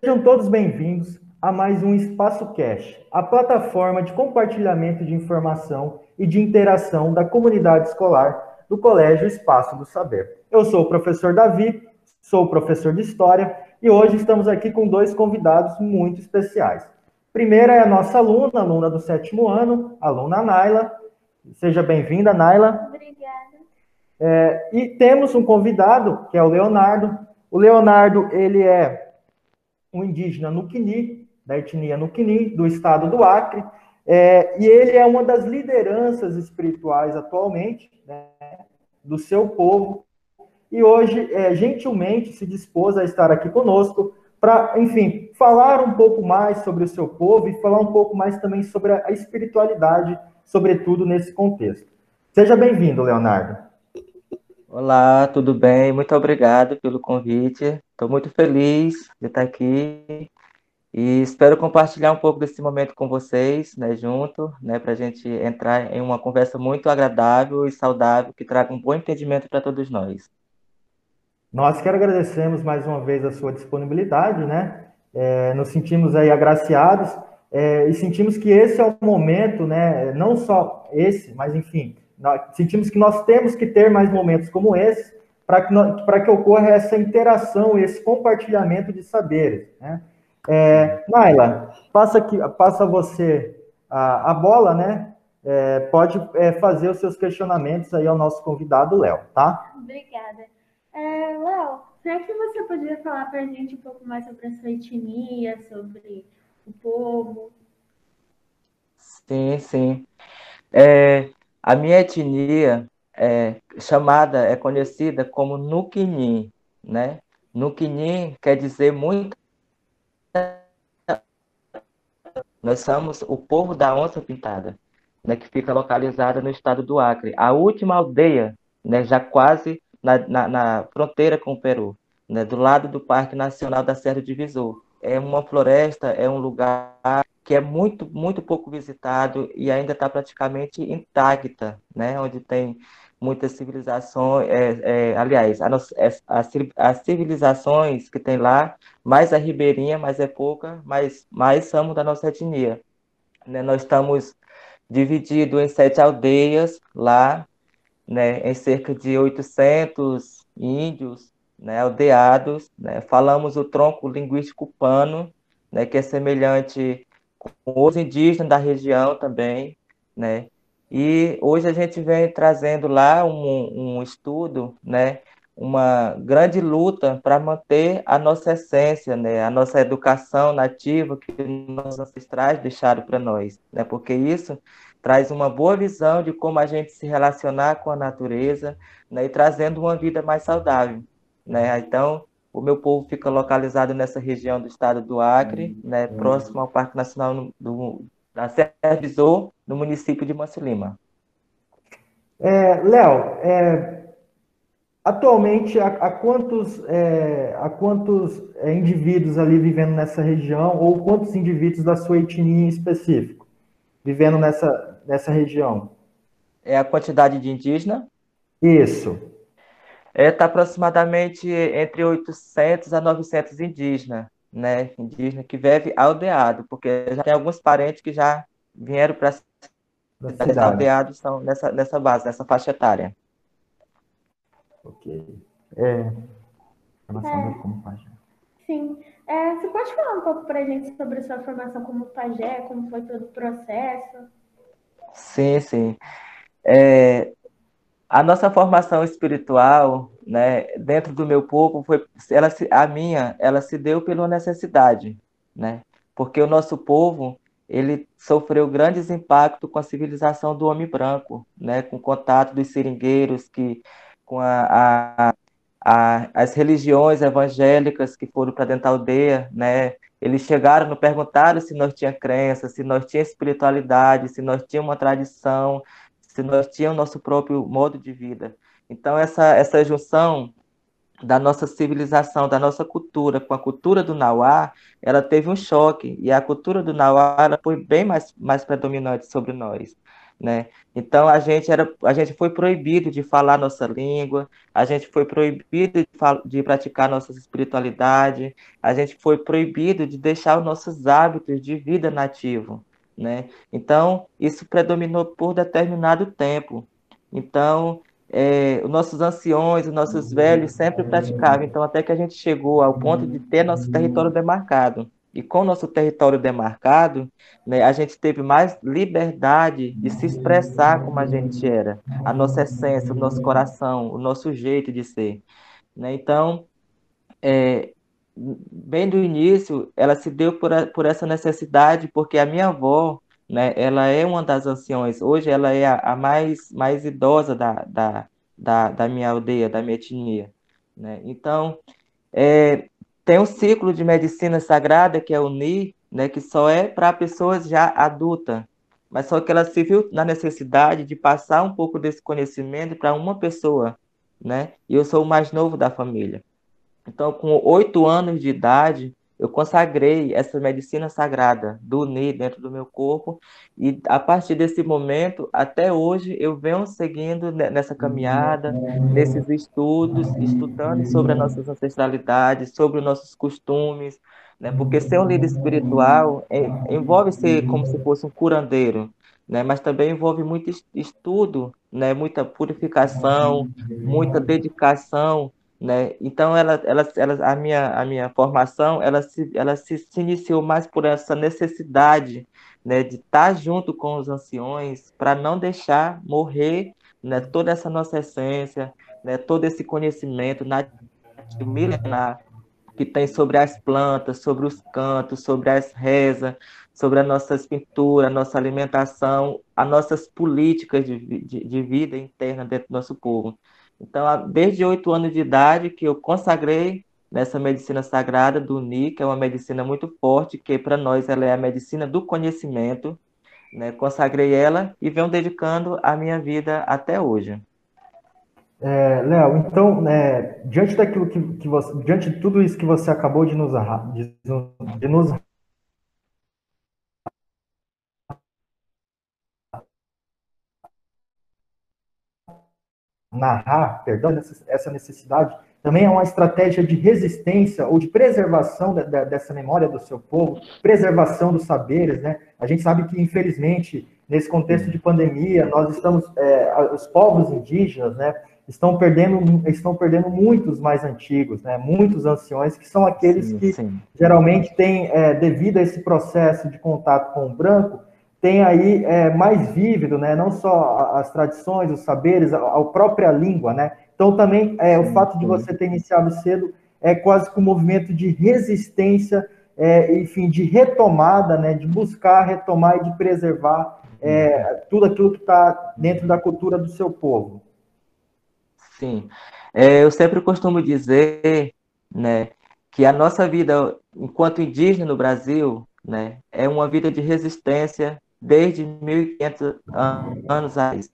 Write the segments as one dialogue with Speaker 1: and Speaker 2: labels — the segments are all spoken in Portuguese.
Speaker 1: Sejam todos bem-vindos a mais um Espaço Cash, a plataforma de compartilhamento de informação e de interação da comunidade escolar do Colégio Espaço do Saber. Eu sou o professor Davi, sou professor de História e hoje estamos aqui com dois convidados muito especiais. Primeira é a nossa aluna, aluna do sétimo ano, aluna Naila. Seja bem-vinda, Naila.
Speaker 2: Obrigada.
Speaker 1: É, e temos um convidado, que é o Leonardo. O Leonardo, ele é um indígena Nuquini, da etnia Nuquini, do estado do Acre, é, e ele é uma das lideranças espirituais atualmente né, do seu povo, e hoje, é, gentilmente, se dispôs a estar aqui conosco para, enfim, falar um pouco mais sobre o seu povo e falar um pouco mais também sobre a espiritualidade, sobretudo nesse contexto. Seja bem-vindo, Leonardo.
Speaker 3: Olá, tudo bem? Muito obrigado pelo convite. Estou muito feliz de estar aqui e espero compartilhar um pouco desse momento com vocês, né, junto, né, para a gente entrar em uma conversa muito agradável e saudável que traga um bom entendimento para todos nós.
Speaker 1: Nós que agradecemos mais uma vez a sua disponibilidade, né? É, nos sentimos aí agraciados é, e sentimos que esse é o momento, né? Não só esse, mas enfim, sentimos que nós temos que ter mais momentos como esse para que, que ocorra essa interação, esse compartilhamento de saberes, né? É, Naila, passa, aqui, passa você a, a bola, né? É, pode é, fazer os seus questionamentos aí ao nosso convidado, Léo, tá?
Speaker 2: Obrigada. É, Léo, será que você poderia falar para a gente um pouco mais sobre a sua etnia, sobre o povo?
Speaker 3: Sim, sim. É, a minha etnia é chamada, é conhecida como Nuquini, né? Nuquini quer dizer muito nós somos o povo da onça pintada, né, que fica localizada no estado do Acre. A última aldeia, né, já quase na, na, na fronteira com o Peru, né, do lado do Parque Nacional da Serra do Visor. É uma floresta, é um lugar que é muito, muito pouco visitado e ainda está praticamente intacta, né, onde tem muitas civilizações, é, é, aliás, as, as civilizações que tem lá, mais a ribeirinha, mas é pouca, mas mais somos da nossa etnia. Né? Nós estamos divididos em sete aldeias lá, né, em cerca de 800 índios né, aldeados. Né? Falamos o tronco linguístico pano, né, que é semelhante com os indígenas da região também, né? E hoje a gente vem trazendo lá um, um estudo, né, uma grande luta para manter a nossa essência, né, a nossa educação nativa que nossos ancestrais deixaram para nós, né, porque isso traz uma boa visão de como a gente se relacionar com a natureza, né, e trazendo uma vida mais saudável, né. Então, o meu povo fica localizado nessa região do estado do Acre, né, próximo ao Parque Nacional do, da Serra Visor, no município de Manso Lima.
Speaker 1: É, Léo, é, atualmente, há, há quantos, é, há quantos é, indivíduos ali vivendo nessa região, ou quantos indivíduos da sua etnia em específico vivendo nessa, nessa região?
Speaker 3: É a quantidade de indígena?
Speaker 1: Isso.
Speaker 3: Está é, tá aproximadamente entre 800 a 900 indígenas né, indígena que vive aldeado, porque já tem alguns parentes que já vieram para cidade aldeados são nessa, nessa base, nessa faixa etária.
Speaker 1: Ok. É, é.
Speaker 2: como pajé. Sim. É, você pode falar um pouco para a gente sobre a sua formação como pajé, como foi todo o processo?
Speaker 3: Sim, sim. É, a nossa formação espiritual, né, dentro do meu povo, foi, ela, a minha, ela se deu pela necessidade, né, porque o nosso povo, ele sofreu grandes impactos com a civilização do homem branco, né, com o contato dos seringueiros, que, com a, a, a as religiões evangélicas que foram para dentro da aldeia, né, eles chegaram, nos perguntaram se nós tínhamos crença, se nós tínhamos espiritualidade, se nós tínhamos uma tradição, se nós tínhamos nosso próprio modo de vida. Então, essa, essa junção da nossa civilização, da nossa cultura com a cultura do Nauá, ela teve um choque, e a cultura do Nauá foi bem mais, mais predominante sobre nós. né? Então a gente era, a gente foi proibido de falar nossa língua, a gente foi proibido de, de praticar nossa espiritualidade, a gente foi proibido de deixar os nossos hábitos de vida nativo, né? Então isso predominou por determinado tempo. Então é, os nossos anciões, os nossos velhos sempre praticavam. Então até que a gente chegou ao ponto de ter nosso território demarcado. E com nosso território demarcado, né, a gente teve mais liberdade de se expressar como a gente era, a nossa essência, o nosso coração, o nosso jeito de ser. Né? Então, é, bem do início, ela se deu por, a, por essa necessidade, porque a minha avó, né, ela é uma das anciões, hoje ela é a, a mais, mais idosa da, da, da, da minha aldeia, da minha etnia. Né? Então, é, tem um ciclo de medicina sagrada, que é o NI, né, que só é para pessoas já adultas, mas só que ela se viu na necessidade de passar um pouco desse conhecimento para uma pessoa, né? E eu sou o mais novo da família. Então, com oito anos de idade, eu consagrei essa medicina sagrada do NI dentro do meu corpo e a partir desse momento até hoje eu venho seguindo nessa caminhada, nesses estudos, estudando sobre as nossas ancestralidades, sobre os nossos costumes, né? Porque ser um líder espiritual é, envolve ser como se fosse um curandeiro, né? Mas também envolve muito estudo, né? Muita purificação, muita dedicação né? Então ela, ela, ela, a minha, a minha formação, ela se, ela se, se iniciou mais por essa necessidade, né, de estar junto com os anciões para não deixar morrer, né, toda essa nossa essência, né, todo esse conhecimento milenar que tem sobre as plantas, sobre os cantos, sobre as rezas, sobre as nossas pinturas, a nossa alimentação, as nossas políticas de, de, de vida interna dentro do nosso povo. Então, desde oito anos de idade que eu consagrei nessa medicina sagrada do NI, que é uma medicina muito forte, que para nós ela é a medicina do conhecimento, né? Consagrei ela e venho dedicando a minha vida até hoje.
Speaker 1: É, Léo, então, é, diante daquilo que, que você, diante de tudo isso que você acabou de nos, de, de nos narrar, perdão, essa necessidade, também é uma estratégia de resistência ou de preservação de, de, dessa memória do seu povo, preservação dos saberes, né? A gente sabe que, infelizmente, nesse contexto de pandemia, nós estamos, é, os povos indígenas, né, estão perdendo, estão perdendo muitos mais antigos, né, muitos anciões, que são aqueles sim, que sim. geralmente têm, é, devido a esse processo de contato com o branco, tem aí é, mais vívido, né? Não só as tradições, os saberes, a, a própria língua, né? Então também é, o fato de você ter iniciado cedo é quase que um movimento de resistência, é, enfim, de retomada, né? De buscar retomar e de preservar é, tudo aquilo que está dentro da cultura do seu povo.
Speaker 3: Sim, é, eu sempre costumo dizer, né, que a nossa vida enquanto indígena no Brasil, né, é uma vida de resistência, desde 1.500 anos atrás.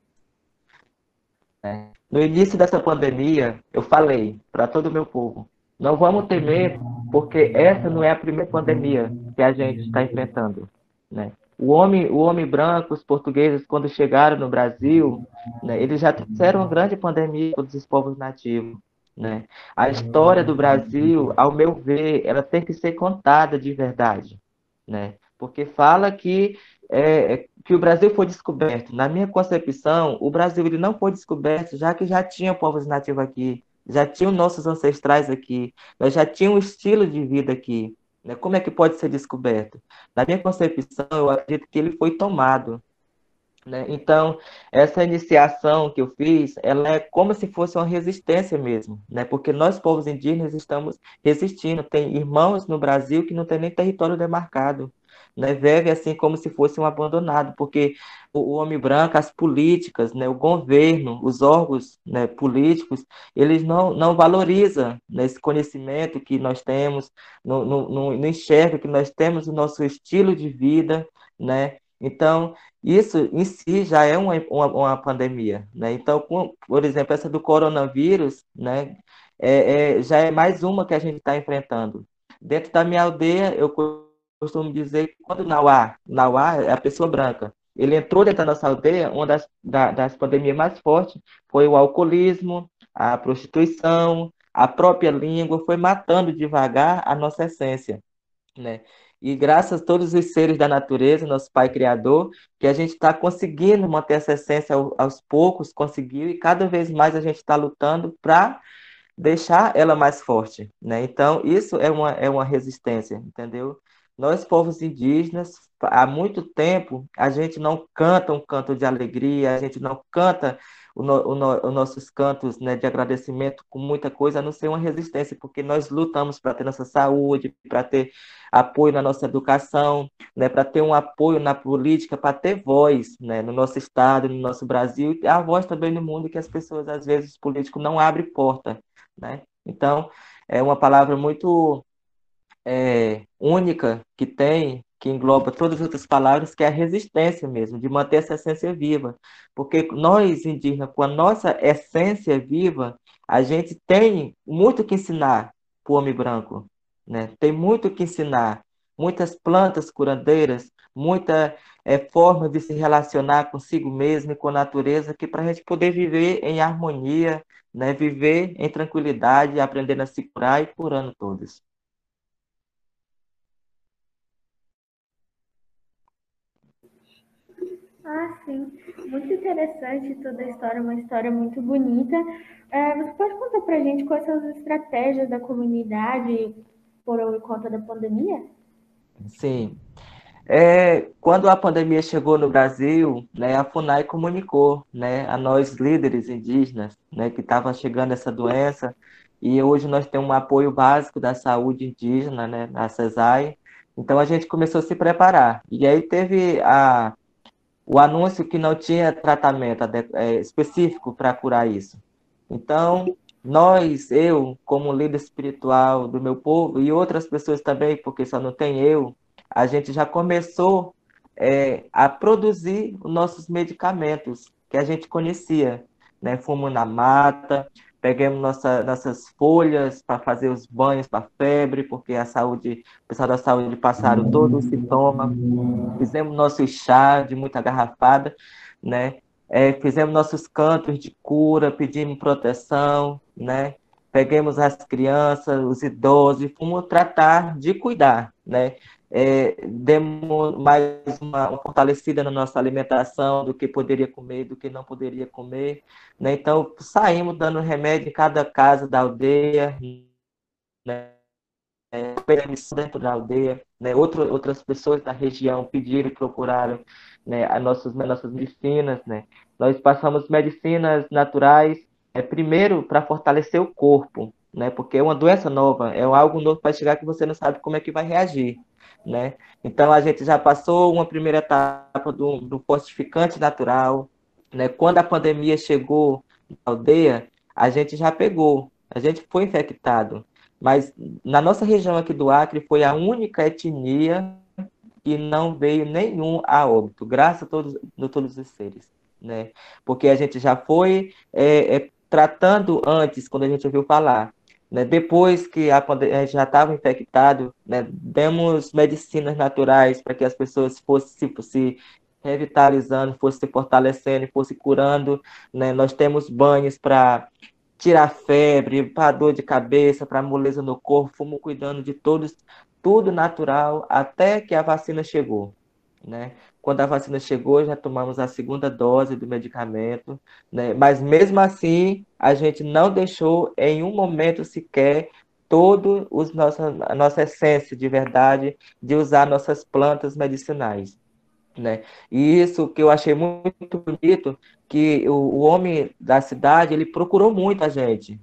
Speaker 3: É. No início dessa pandemia, eu falei para todo o meu povo: não vamos temer, porque essa não é a primeira pandemia que a gente está enfrentando. Né? O homem, o homem branco, os portugueses, quando chegaram no Brasil, né, eles já trouxeram uma grande pandemia para os povos nativos. Né? A história do Brasil, ao meu ver, ela tem que ser contada de verdade, né? Porque fala que é, é, que o Brasil foi descoberto. Na minha concepção, o Brasil ele não foi descoberto, já que já tinha povos nativos aqui, já tinham nossos ancestrais aqui, nós já tínhamos um estilo de vida aqui. Né? Como é que pode ser descoberto? Na minha concepção, eu acredito que ele foi tomado. Né? Então, essa iniciação que eu fiz, ela é como se fosse uma resistência mesmo, né? porque nós, povos indígenas, estamos resistindo. Tem irmãos no Brasil que não tem nem território demarcado né, vive assim como se fosse um abandonado, porque o, homem branco, as políticas, né, o governo, os órgãos né, políticos, eles não, não valorizam né, esse conhecimento que nós temos, não, não, não, enxergam que nós temos o nosso estilo de vida, né? Então, isso em si já é uma, uma, uma pandemia, né? Então, com, por exemplo, essa do coronavírus, né, é, é, já é mais uma que a gente está enfrentando. Dentro da minha aldeia, eu costumo dizer quando Nauá, Nauá é a pessoa branca, ele entrou dentro da nossa aldeia, uma das, da, das pandemias mais fortes foi o alcoolismo, a prostituição, a própria língua, foi matando devagar a nossa essência, né? E graças a todos os seres da natureza, nosso Pai Criador, que a gente está conseguindo manter essa essência aos poucos, conseguiu, e cada vez mais a gente está lutando para deixar ela mais forte, né? Então, isso é uma, é uma resistência, entendeu? Nós, povos indígenas, há muito tempo, a gente não canta um canto de alegria, a gente não canta os no, no, nossos cantos né, de agradecimento com muita coisa, a não ser uma resistência, porque nós lutamos para ter nossa saúde, para ter apoio na nossa educação, né, para ter um apoio na política, para ter voz né, no nosso estado, no nosso Brasil, e a voz também no mundo que as pessoas, às vezes, os políticos não abrem porta. Né? Então, é uma palavra muito é, única que tem, que engloba todas as outras palavras, que é a resistência mesmo, de manter essa essência viva. Porque nós, indígenas, com a nossa essência viva, a gente tem muito que ensinar para o homem branco. Né? Tem muito que ensinar. Muitas plantas curandeiras, muita é, forma de se relacionar consigo mesmo e com a natureza, que para a gente poder viver em harmonia, né? viver em tranquilidade, aprendendo a se curar e curando todos.
Speaker 2: Ah, sim. Muito interessante toda a história, uma história muito bonita. É, você pode contar para a gente quais são as estratégias da comunidade por conta da pandemia?
Speaker 3: Sim. É, quando a pandemia chegou no Brasil, né, a FUNAI comunicou né, a nós líderes indígenas né, que estava chegando essa doença e hoje nós temos um apoio básico da saúde indígena, né, a CESAI. Então a gente começou a se preparar. E aí teve a, o anúncio que não tinha tratamento é, específico para curar isso. Então, nós, eu, como líder espiritual do meu povo, e outras pessoas também, porque só não tem eu, a gente já começou é, a produzir os nossos medicamentos que a gente conhecia, né? Fumo na mata, pegamos nossa, nossas folhas para fazer os banhos para febre, porque a saúde, o pessoal da saúde passaram todo o sintoma, fizemos nosso chá de muita garrafada, né? É, fizemos nossos cantos de cura, pedimos proteção, né? Peguemos as crianças, os idosos e fomos tratar de cuidar, né? É, demos mais uma, uma, fortalecida na nossa alimentação, do que poderia comer, do que não poderia comer. Né? Então, saímos dando remédio em cada casa da aldeia, né? É, dentro da aldeia. Né? Outro, outras pessoas da região pediram e procuraram né, as nossas, as nossas medicinas. Né? Nós passamos medicinas naturais, é, primeiro para fortalecer o corpo, né? porque é uma doença nova, é algo novo para chegar que você não sabe como é que vai reagir né? Então a gente já passou uma primeira etapa do, do fortificante natural, né? Quando a pandemia chegou na aldeia, a gente já pegou, a gente foi infectado, mas na nossa região aqui do Acre foi a única etnia que não veio nenhum a óbito, graças a todos, a todos os seres, né? Porque a gente já foi é, é, tratando antes, quando a gente ouviu falar, né? Depois que a, a já estava infectado, né? demos medicinas naturais para que as pessoas fossem se, se revitalizando, fossem se fortalecendo, fossem curando. Né? Nós temos banhos para tirar febre, para dor de cabeça, para moleza no corpo, fomos cuidando de todos, tudo natural, até que a vacina chegou. Né? Quando a vacina chegou, já tomamos a segunda dose do medicamento, né? mas mesmo assim, a gente não deixou em um momento sequer nossa, a nossa essência de verdade de usar nossas plantas medicinais. Né? E isso que eu achei muito bonito, que o, o homem da cidade, ele procurou muito a gente,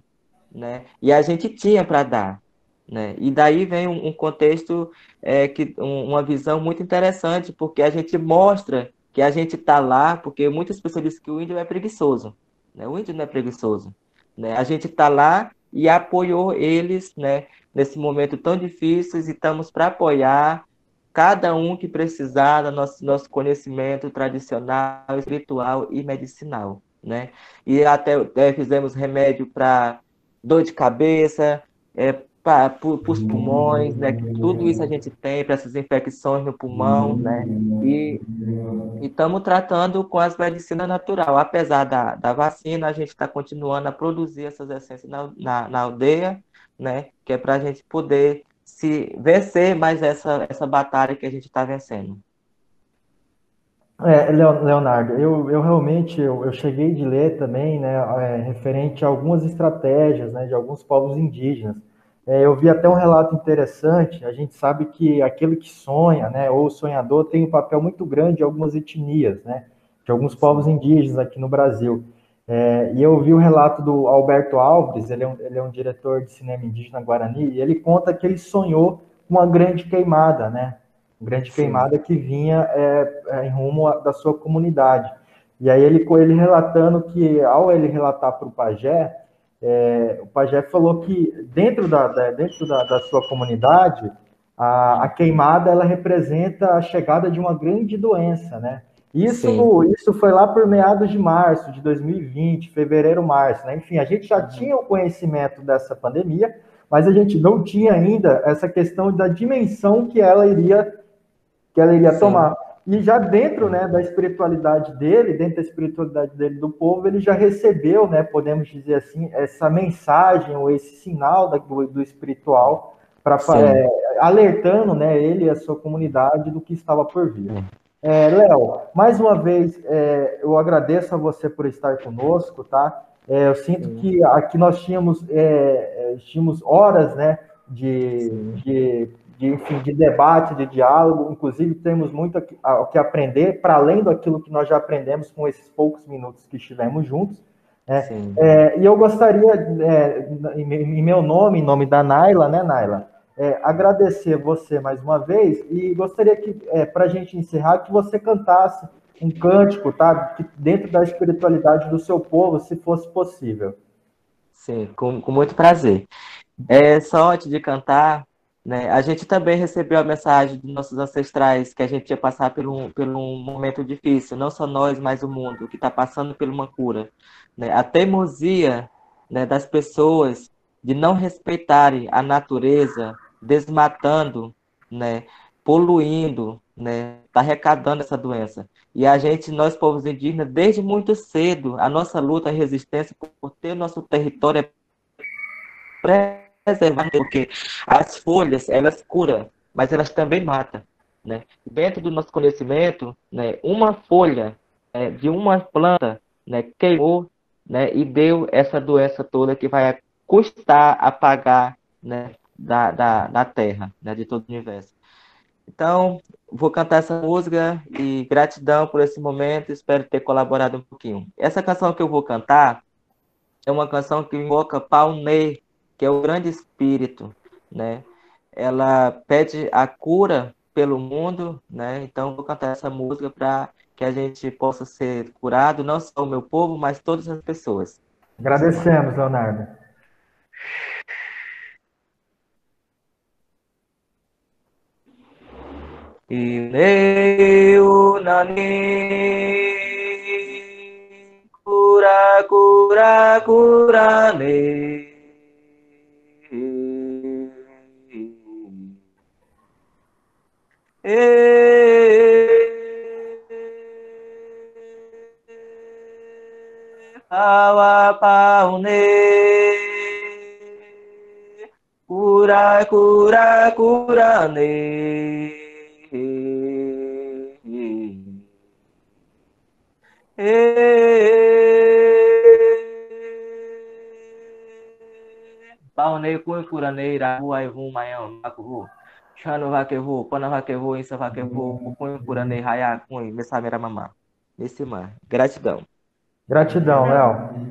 Speaker 3: né? E a gente tinha para dar. Né? E daí vem um, contexto, é, que, um, uma visão muito interessante, porque a gente mostra que a gente está lá, porque muitas pessoas dizem que o índio é preguiçoso. Né? O índio não é preguiçoso. Né? A gente está lá e apoiou eles né, nesse momento tão difícil e estamos para apoiar cada um que precisar do nosso, nosso conhecimento tradicional, espiritual e medicinal. Né? E até é, fizemos remédio para dor de cabeça, é, para os pulmões, né? Tudo isso a gente tem para essas infecções no pulmão, né? E estamos tratando com as medicinas natural. Apesar da, da vacina, a gente está continuando a produzir essas essências na, na, na aldeia, né? Que é para a gente poder se vencer mais essa, essa batalha que a gente está vencendo.
Speaker 1: É, Leonardo, eu, eu realmente eu, eu cheguei de ler também, né, é, referente a algumas estratégias, né, de alguns povos indígenas. É, eu vi até um relato interessante. A gente sabe que aquele que sonha, né, ou sonhador, tem um papel muito grande em algumas etnias, né, de alguns povos indígenas aqui no Brasil. É, e eu vi o relato do Alberto Alves, ele é, um, ele é um diretor de cinema indígena Guarani, e ele conta que ele sonhou com uma grande queimada, né? grande Sim. queimada que vinha é, é, em rumo a, da sua comunidade. E aí ele ele relatando que ao ele relatar para o pajé, é, o pajé falou que dentro da, da dentro da, da, sua comunidade a, a, queimada ela representa a chegada de uma grande doença, né? Isso, isso foi lá por meados de março de 2020, fevereiro, março, né? Enfim, a gente já uhum. tinha o conhecimento dessa pandemia, mas a gente não tinha ainda essa questão da dimensão que ela iria que ela iria Sim. tomar. E já dentro né, da espiritualidade dele, dentro da espiritualidade dele do povo, ele já recebeu, né, podemos dizer assim, essa mensagem ou esse sinal do, do espiritual para é, alertando né, ele e a sua comunidade do que estava por vir. É, Léo, mais uma vez, é, eu agradeço a você por estar conosco, tá? É, eu sinto Sim. que aqui nós tínhamos, é, é, tínhamos horas né, de, de enfim, de debate, de diálogo. Inclusive, temos muito o que aprender, para além daquilo que nós já aprendemos com esses poucos minutos que estivemos juntos. Né? É, e eu gostaria, é, em meu nome, em nome da Naila, né, Naila, é, agradecer você mais uma vez e gostaria que, é, para a gente encerrar, que você cantasse um cântico, tá? Que dentro da espiritualidade do seu povo, se fosse possível.
Speaker 3: Sim, com, com muito prazer. É, só antes de cantar, né? A gente também recebeu a mensagem dos nossos ancestrais que a gente ia passar por um, por um momento difícil, não só nós, mas o mundo, que está passando por uma cura. Né? A teimosia né, das pessoas de não respeitarem a natureza, desmatando, né, poluindo, né, tá arrecadando essa doença. E a gente, nós povos indígenas, desde muito cedo, a nossa luta e resistência por ter nosso território é preservar, porque as folhas, elas curam, mas elas também matam. Né? Dentro do nosso conhecimento, né, uma folha né, de uma planta né, queimou né, e deu essa doença toda que vai custar apagar né, da, da, da Terra, né, de todo o universo. Então, vou cantar essa música e gratidão por esse momento, espero ter colaborado um pouquinho. Essa canção que eu vou cantar é uma canção que invoca Paunê, que é o grande espírito, né? Ela pede a cura pelo mundo, né? Então vou cantar essa música para que a gente possa ser curado, não só o meu povo, mas todas as pessoas.
Speaker 1: Agradecemos, Leonardo.
Speaker 3: E eu nani cura cura cura ne Hawa paune Cura, cura, cura ne Paune, cura, cura ne Rahu, ai, rum, maiam, maku, Chano vakevu, pana vakevu, insa vakevu, kupunho kurane raya, cunho, messamera mamá. Nesse mar. Gratidão.
Speaker 1: Gratidão, Léo.